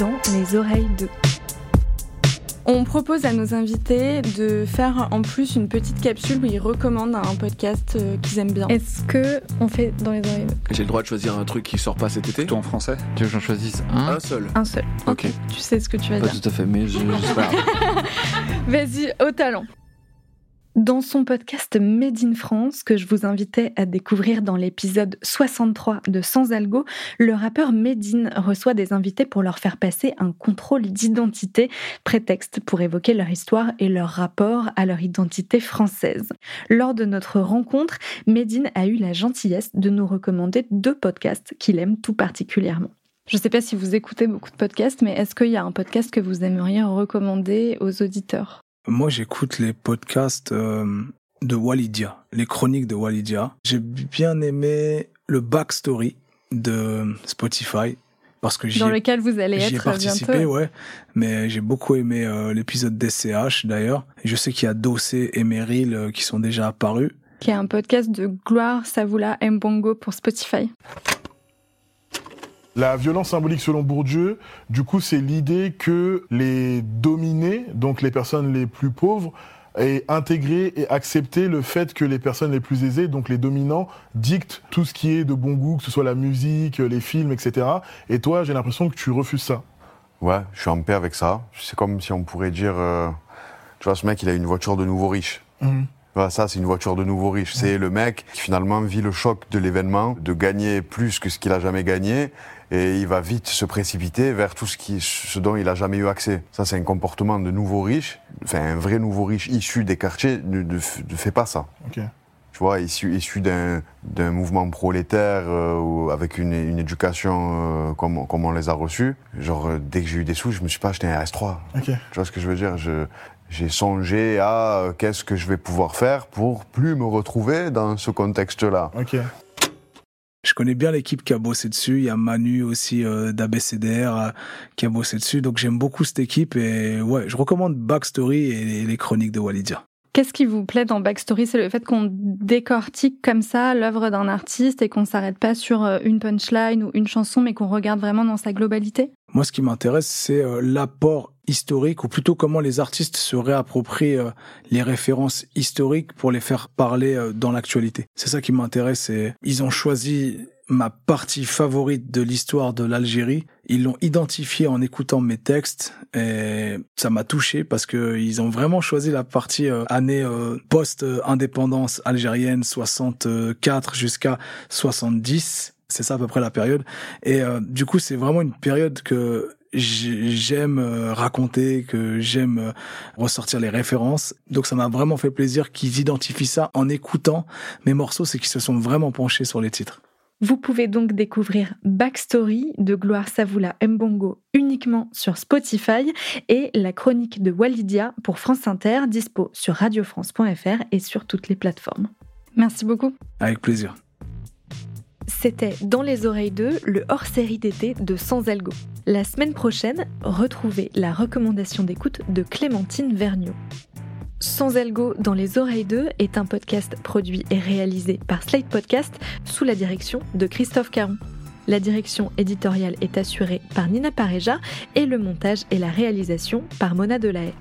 dans les oreilles de. On propose à nos invités de faire en plus une petite capsule où ils recommandent un podcast euh, qu'ils aiment bien. Est-ce que on fait dans les oreilles de J'ai le droit de choisir un truc qui sort pas cet été? Tout en français Tu veux que j'en choisisse un? Un seul. Un seul. Ok. Tu sais ce que tu vas Pas dire. tout à fait, mais je, je sais pas. Vas-y, au talent. Dans son podcast Made France, que je vous invitais à découvrir dans l'épisode 63 de Sans Algo, le rappeur Medine reçoit des invités pour leur faire passer un contrôle d'identité, prétexte pour évoquer leur histoire et leur rapport à leur identité française. Lors de notre rencontre, Medine a eu la gentillesse de nous recommander deux podcasts qu'il aime tout particulièrement. Je ne sais pas si vous écoutez beaucoup de podcasts, mais est-ce qu'il y a un podcast que vous aimeriez recommander aux auditeurs? Moi, j'écoute les podcasts euh, de Walidia, les chroniques de Walidia. J'ai bien aimé le backstory de Spotify parce que dans ai, lequel vous allez j'y ai être participé, bientôt. ouais. Mais j'ai beaucoup aimé euh, l'épisode d'SCH d'ailleurs. Je sais qu'il y a Dossé et Meryl euh, qui sont déjà apparus. Qui est un podcast de Gloire Savoula Mbongo pour Spotify. La violence symbolique selon Bourdieu, du coup, c'est l'idée que les dominés, donc les personnes les plus pauvres, aient intégré et accepté le fait que les personnes les plus aisées, donc les dominants, dictent tout ce qui est de bon goût, que ce soit la musique, les films, etc. Et toi, j'ai l'impression que tu refuses ça. Ouais, je suis en paix avec ça. C'est comme si on pourrait dire, euh, tu vois, ce mec, il a une voiture de nouveau riche. Voilà, ça, c'est une voiture de nouveau riche. C'est le mec qui finalement vit le choc de l'événement, de gagner plus que ce qu'il a jamais gagné, et il va vite se précipiter vers tout ce, qui, ce dont il a jamais eu accès. Ça, c'est un comportement de nouveau riche. Enfin, un vrai nouveau riche issu des quartiers ne, ne f- ne fait pas ça. Ok. Tu vois, issu, issu d'un d'un mouvement prolétaire euh, ou avec une, une éducation euh, comme, comme on les a reçus. Genre, euh, dès que j'ai eu des sous, je me suis pas acheté un S3. Ok. Tu vois ce que je veux dire? Je- J'ai songé à euh, qu'est-ce que je vais pouvoir faire pour plus me retrouver dans ce contexte-là. Ok. Je connais bien l'équipe qui a bossé dessus. Il y a Manu aussi euh, d'ABCDR euh, qui a bossé dessus. Donc j'aime beaucoup cette équipe et ouais, je recommande Backstory et les, les chroniques de Walidia. Qu'est-ce qui vous plaît dans Backstory? C'est le fait qu'on décortique comme ça l'œuvre d'un artiste et qu'on s'arrête pas sur une punchline ou une chanson, mais qu'on regarde vraiment dans sa globalité? Moi, ce qui m'intéresse, c'est euh, l'apport historique, ou plutôt comment les artistes se réapproprient euh, les références historiques pour les faire parler euh, dans l'actualité. C'est ça qui m'intéresse. Et ils ont choisi ma partie favorite de l'histoire de l'Algérie. Ils l'ont identifié en écoutant mes textes et ça m'a touché parce que ils ont vraiment choisi la partie année post-indépendance algérienne 64 jusqu'à 70. C'est ça à peu près la période. Et euh, du coup, c'est vraiment une période que j'ai- j'aime euh, raconter, que j'aime euh, ressortir les références. Donc ça m'a vraiment fait plaisir qu'ils identifient ça en écoutant mes morceaux, c'est qu'ils se sont vraiment penchés sur les titres. Vous pouvez donc découvrir Backstory de Gloire Savoula Mbongo uniquement sur Spotify et la chronique de Walidia pour France Inter, dispo sur radiofrance.fr et sur toutes les plateformes. Merci beaucoup. Avec plaisir. C'était Dans les oreilles 2, le hors-série d'été de Sans Algo. La semaine prochaine, retrouvez la recommandation d'écoute de Clémentine Vergniaud. Sans Algo dans les oreilles 2 est un podcast produit et réalisé par Slate Podcast sous la direction de Christophe Caron. La direction éditoriale est assurée par Nina Pareja et le montage et la réalisation par Mona Delahaye.